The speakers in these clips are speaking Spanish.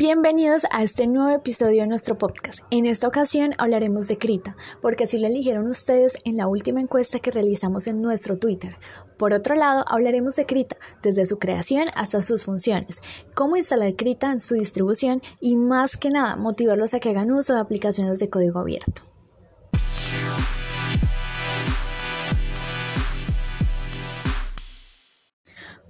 Bienvenidos a este nuevo episodio de nuestro podcast. En esta ocasión hablaremos de Krita, porque así lo eligieron ustedes en la última encuesta que realizamos en nuestro Twitter. Por otro lado, hablaremos de Krita, desde su creación hasta sus funciones, cómo instalar Krita en su distribución y más que nada motivarlos a que hagan uso de aplicaciones de código abierto.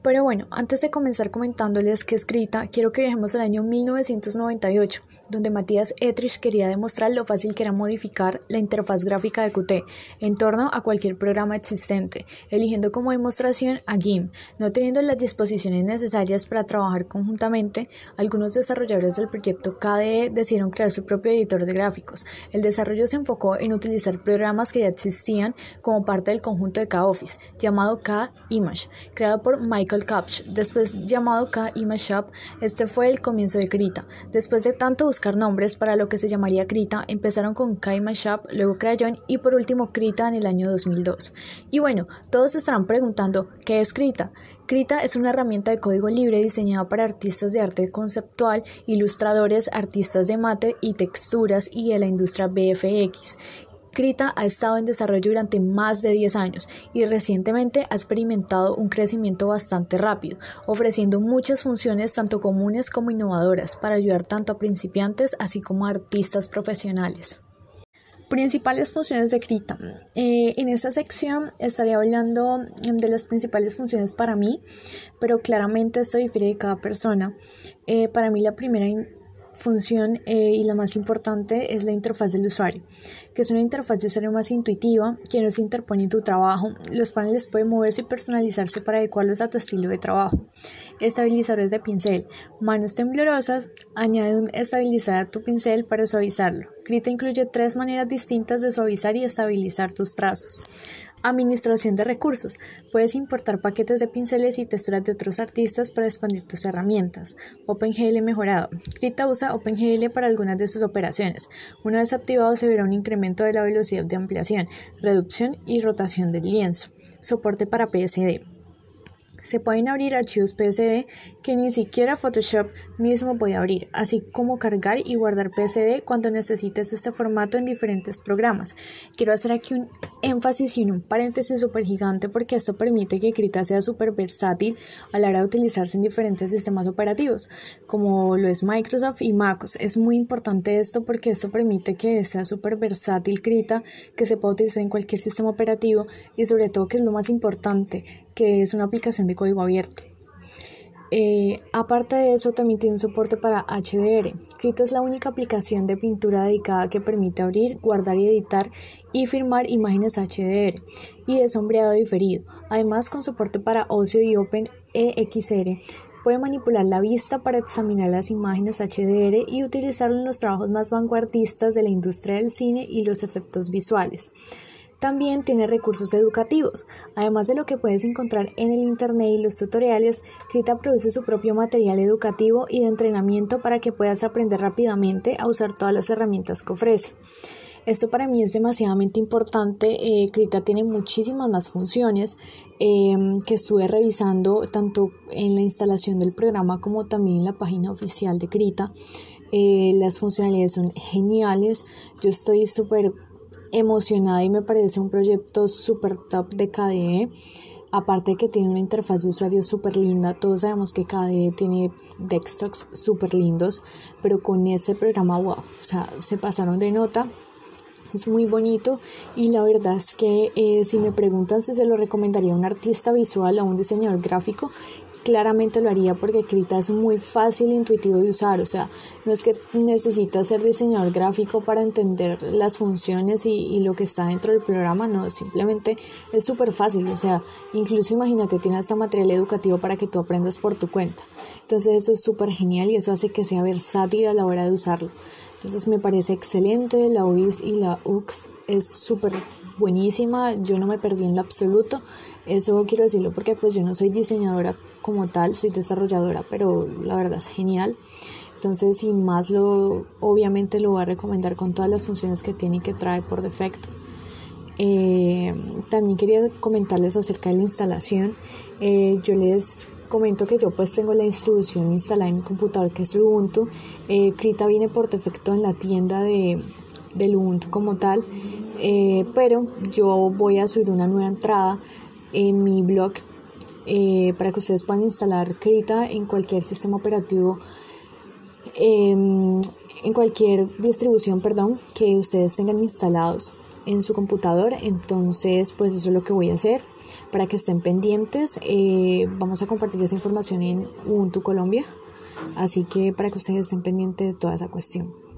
Pero bueno, antes de comenzar comentándoles qué escrita, quiero que viajemos al año 1998, donde Matías Etrich quería demostrar lo fácil que era modificar la interfaz gráfica de Qt en torno a cualquier programa existente, eligiendo como demostración a GIMP. No teniendo las disposiciones necesarias para trabajar conjuntamente, algunos desarrolladores del proyecto KDE decidieron crear su propio editor de gráficos. El desarrollo se enfocó en utilizar programas que ya existían como parte del conjunto de K-Office, llamado K-Image, creado por Michael Kapsch, después llamado K-Image Shop. Este fue el comienzo de Krita. Después de tanto buscar nombres para lo que se llamaría Krita, empezaron con K-Image Shop, luego Crayon y por último Krita en el año 2002. Y bueno, todos estarán preguntando, ¿qué es Krita? Krita es una herramienta de código libre diseñada para artistas de arte conceptual, ilustradores, artistas de mate y texturas y de la industria BFX. Krita ha estado en desarrollo durante más de 10 años y recientemente ha experimentado un crecimiento bastante rápido, ofreciendo muchas funciones tanto comunes como innovadoras para ayudar tanto a principiantes así como a artistas profesionales. Principales funciones de Krita. Eh, en esta sección estaré hablando de las principales funciones para mí, pero claramente esto difiere de cada persona. Eh, para mí la primera función eh, y la más importante es la interfaz del usuario, que es una interfaz de usuario más intuitiva que no se interpone en tu trabajo. Los paneles pueden moverse y personalizarse para adecuarlos a tu estilo de trabajo. Estabilizadores de pincel. Manos temblorosas. Añade un estabilizador a tu pincel para suavizarlo. Krita incluye tres maneras distintas de suavizar y estabilizar tus trazos. Administración de recursos. Puedes importar paquetes de pinceles y texturas de otros artistas para expandir tus herramientas. OpenGL mejorado. Krita usa OpenGL para algunas de sus operaciones. Una vez activado se verá un incremento de la velocidad de ampliación, reducción y rotación del lienzo. Soporte para PSD. Se pueden abrir archivos PSD que ni siquiera Photoshop mismo puede abrir, así como cargar y guardar PSD cuando necesites este formato en diferentes programas. Quiero hacer aquí un énfasis y un paréntesis súper gigante porque esto permite que Krita sea súper versátil a la hora de utilizarse en diferentes sistemas operativos, como lo es Microsoft y MacOS. Es muy importante esto porque esto permite que sea súper versátil Krita, que se pueda utilizar en cualquier sistema operativo y sobre todo que es lo más importante, que es una aplicación de código abierto. Eh, aparte de eso, también tiene un soporte para HDR. Krita es la única aplicación de pintura dedicada que permite abrir, guardar y editar y firmar imágenes HDR y de sombreado diferido. Además, con soporte para Ocio y OpenEXR, puede manipular la vista para examinar las imágenes HDR y utilizarlo en los trabajos más vanguardistas de la industria del cine y los efectos visuales. También tiene recursos educativos. Además de lo que puedes encontrar en el Internet y los tutoriales, Krita produce su propio material educativo y de entrenamiento para que puedas aprender rápidamente a usar todas las herramientas que ofrece. Esto para mí es demasiadamente importante. Eh, Krita tiene muchísimas más funciones em, que estuve revisando tanto en la instalación del programa como también en la página oficial de Krita. Eh, las funcionalidades son geniales. Yo estoy súper emocionada y me parece un proyecto súper top de KDE. Aparte de que tiene una interfaz de usuario súper linda, todos sabemos que KDE tiene desktops súper lindos, pero con ese programa, wow, o sea, se pasaron de nota. Es muy bonito y la verdad es que eh, si me preguntan si se lo recomendaría a un artista visual o a un diseñador gráfico, claramente lo haría porque Krita es muy fácil e intuitivo de usar, o sea, no es que necesitas ser diseñador gráfico para entender las funciones y, lo que está dentro del programa, no, simplemente es súper fácil, o sea, incluso imagínate, tiene hasta material educativo para que tú aprendas por tu cuenta, entonces eso es súper genial y eso hace que sea versátil a la hora de usarlo, entonces me parece excelente, la UIS y la UX es súper buenísima, yo no me perdí en lo absoluto, eso quiero decirlo porque pues yo no soy diseñadora como tal, soy desarrolladora, pero la verdad es genial. Entonces, sin más, lo, obviamente lo voy a recomendar con todas las funciones que tiene y que trae por defecto. Eh, también quería comentarles acerca de la instalación. Eh, yo les comento que yo pues tengo la distribución instalada en mi computador que es Ubuntu. Eh, Krita viene por defecto en la tienda de, del Ubuntu como tal, eh, pero yo voy a subir una nueva entrada en mi blog eh, para que ustedes puedan instalar Krita en cualquier sistema operativo, em, en cualquier distribución, perdón, que ustedes tengan instalados en su computador. Entonces, pues eso es lo que voy a hacer para que estén pendientes. Eh, vamos a compartir esa información en Ubuntu Colombia, así que para que ustedes estén pendientes de toda esa cuestión.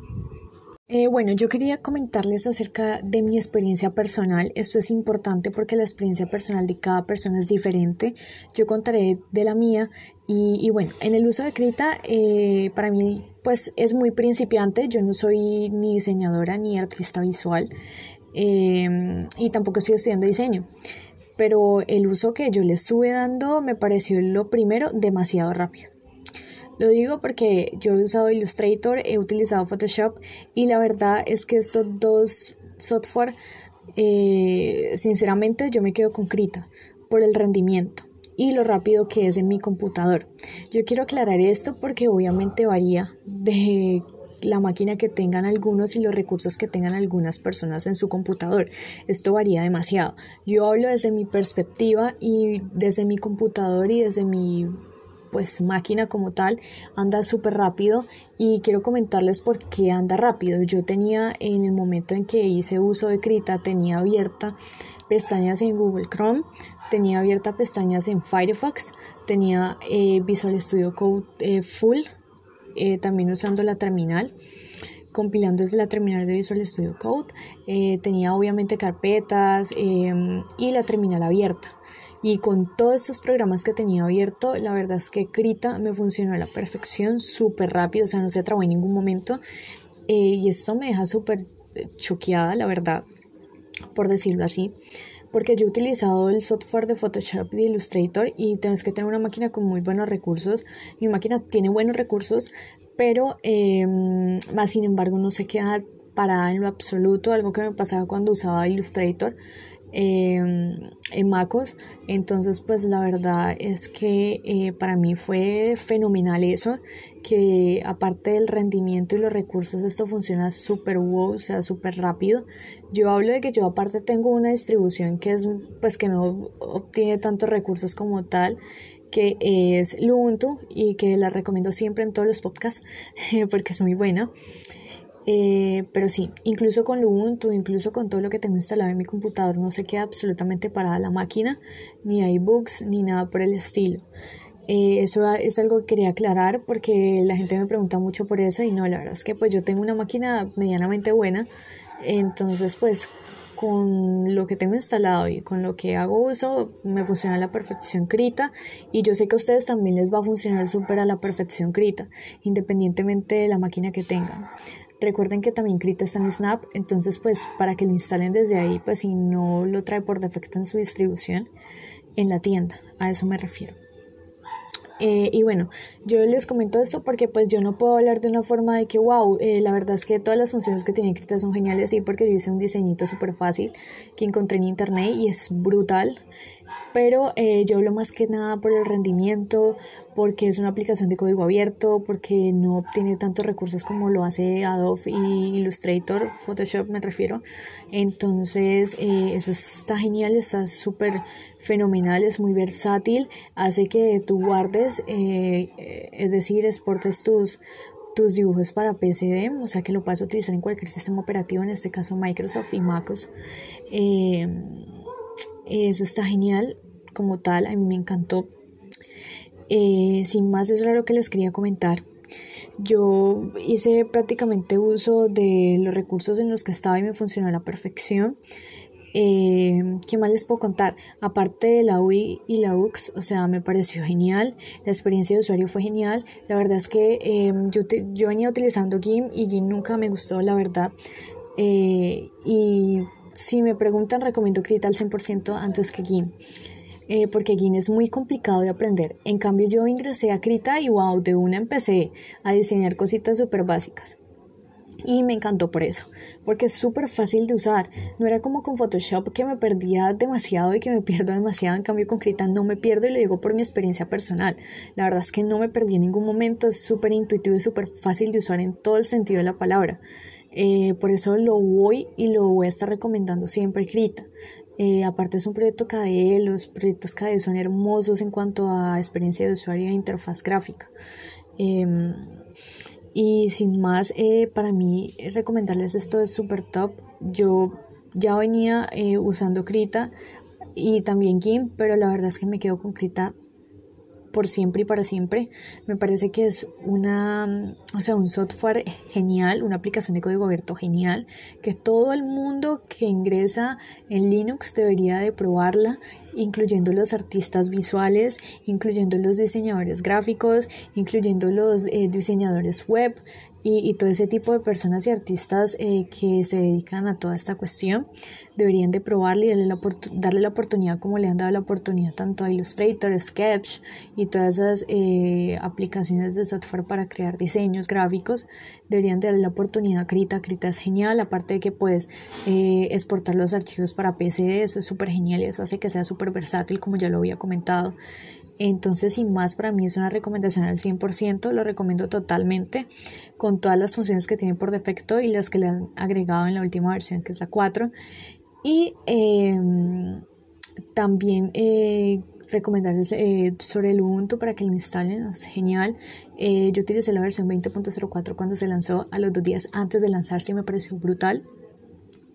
Eh, bueno, yo quería comentarles acerca de mi experiencia personal. Esto es importante porque la experiencia personal de cada persona es diferente. Yo contaré de la mía y, bueno, en el uso de Krita, eh, para mí pues es muy principiante. Yo no soy ni diseñadora ni artista visual y tampoco estoy estudiando diseño pero el uso que yo le estuve dando me pareció lo primero demasiado rápido. Lo digo porque yo he usado Illustrator, he utilizado Photoshop y la verdad es que estos dos software, eh, sinceramente yo me quedo con Krita por el rendimiento y lo rápido que es en mi computador. Yo quiero aclarar esto porque obviamente varía de la máquina que tengan algunos y los recursos que tengan algunas personas en su computador. Esto varía demasiado. Yo hablo desde mi perspectiva y desde mi computador y desde mi pues máquina como tal anda súper rápido y quiero comentarles por qué anda rápido. Yo tenía en el momento en que hice uso de Krita tenía abierta pestañas en Google Chrome, tenía abierta pestañas en Firefox, tenía eh, Visual Studio Code eh, full eh, también usando la terminal compilando desde la terminal de Visual Studio Code. Tenía obviamente carpetas em, y la terminal abierta. Y con todos estos programas que tenía abierto, la verdad es que Krita me funcionó a la perfección, súper rápido, o sea, no se trabó en ningún momento. Eh, y esto me deja súper choqueada, la verdad, por decirlo así porque yo he utilizado el software de Photoshop y Illustrator y tienes que tener una máquina con muy buenos recursos. Mi máquina tiene buenos recursos, pero em, más sin embargo no se queda parada en lo absoluto, algo que me pasaba cuando usaba Illustrator. Em, en MacOS. Entonces, pues la verdad es que eh, para mí fue fenomenal eso, que aparte del rendimiento y los recursos, esto funciona súper wow, o sea, súper rápido. Yo hablo de que yo aparte tengo una distribución que es, pues que no obtiene tantos recursos como tal que es Ubuntu y que la recomiendo siempre en todos los podcasts porque es muy buena. Eh, pero sí, incluso con Ubuntu, incluso con todo lo que tengo instalado en mi computador, no se queda absolutamente parada la máquina, ni hay bugs, ni nada por el estilo. Eh, eso es algo que quería aclarar porque la gente me pregunta mucho por eso y no, la verdad es que pues yo tengo una máquina medianamente buena, entonces pues con lo que tengo instalado y con lo que hago uso me funciona a la perfección Krita y yo sé que a ustedes también les va a funcionar súper a la perfección Krita independientemente de la máquina que tengan. Recuerden que también Krita está en Snap, entonces pues para que lo instalen desde ahí, pues si no lo trae por defecto en su distribución en la tienda, a eso me refiero. Eh, y bueno, yo les comento esto porque pues yo no puedo hablar de una forma de que, wow, eh, la verdad es que todas las funciones que tiene Krita son geniales, sí, porque yo hice un diseñito súper fácil que encontré en internet y es brutal pero eh, yo hablo más que nada por el rendimiento, porque es una aplicación de código abierto, porque no obtiene tantos recursos como lo hace Adobe y Illustrator, Photoshop me refiero. Entonces, eh, eso está genial, está súper fenomenal, es muy versátil, hace que tú guardes, eh, es decir, exportes tus, tus dibujos para PCD, o sea que lo puedes utilizar en cualquier sistema operativo, en este caso Microsoft y MacOS. Eso está genial como tal, a mí me encantó. Eh, sin más, eso era lo que les quería comentar. Yo hice prácticamente uso de los recursos en los que estaba y me funcionó a la perfección. Eh, ¿Qué más les puedo contar? Aparte de la UI y la UX, o sea, me pareció genial. La experiencia de usuario fue genial. La verdad es que eh, yo, yo venía utilizando GIMP y GIMP nunca me gustó, la verdad. Eh, y si me preguntan, recomiendo Krita al 100% antes que GIMP. Eh, porque GIMP es muy complicado de aprender. En cambio, yo ingresé a Krita y wow, de una empecé a diseñar cositas súper básicas. y me encantó por eso, porque es súper fácil de usar. No era como con Photoshop que me perdía demasiado y que me pierdo demasiado. En cambio, con Krita no me pierdo y lo digo por mi experiencia personal. La verdad es que no me perdí en ningún momento. Es súper intuitivo y súper fácil de usar en todo el sentido de la palabra. Eh, por eso lo voy y lo voy a estar recomendando siempre Krita. Eh, aparte es un proyecto KDE, los proyectos KDE son hermosos en cuanto a experiencia de usuario e interfaz gráfica. Em, y sin más, eh, para mí recomendarles esto es súper top. Yo ya venía eh, usando Krita y también GIMP, pero la verdad es que me quedo con Krita por siempre y para siempre. Me parece que es una, o sea, un software genial, una aplicación de código abierto genial, que todo el mundo que ingresa en Linux debería de probarla incluyendo los artistas visuales, incluyendo los diseñadores gráficos, incluyendo los eh, diseñadores web y, todo ese tipo de personas y artistas eh, que se dedican a toda esta cuestión. Deberían de probarle y darle la, darle la oportunidad como le han dado la oportunidad tanto a Illustrator, Sketch y todas esas eh, aplicaciones de software para crear diseños gráficos. Deberían de darle la oportunidad a Krita. Krita es genial, aparte de que puedes exportar los archivos para PC, eso es súper genial y eso hace que sea súper versátil, como ya lo había comentado. Entonces, sin más, para mí es una recomendación al 100%, lo recomiendo totalmente, con todas las funciones que tiene por defecto y las que le han agregado en la última versión, que es la 4. Y em, también eh, recomendarles eh, sobre el Ubuntu para que lo instalen, es genial. Eh, yo utilicé la versión 20.04 cuando se lanzó a los dos días antes de lanzarse y me pareció brutal.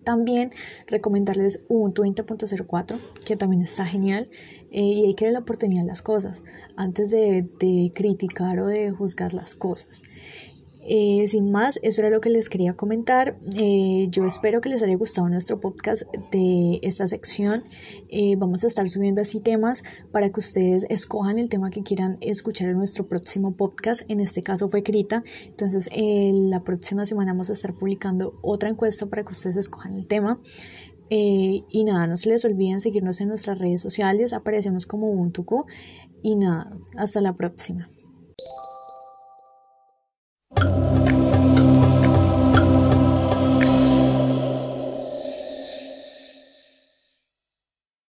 También recomendarles Ubuntu 20.04, que también está genial eh, y hay que dar la oportunidad a las cosas antes de, de criticar o de juzgar las cosas. Eh, sin más, eso era lo que les quería comentar. Eh, yo espero que les haya gustado nuestro podcast de esta sección. Eh, vamos a estar subiendo así temas para que ustedes escojan el tema que quieran escuchar en nuestro próximo podcast. En este caso fue Crita. Entonces, la próxima semana vamos a estar publicando otra encuesta para que ustedes escojan el tema. y nada, no se les olviden seguirnos en nuestras redes sociales. Aparecemos como Ubuntu. Y nada, hasta la próxima.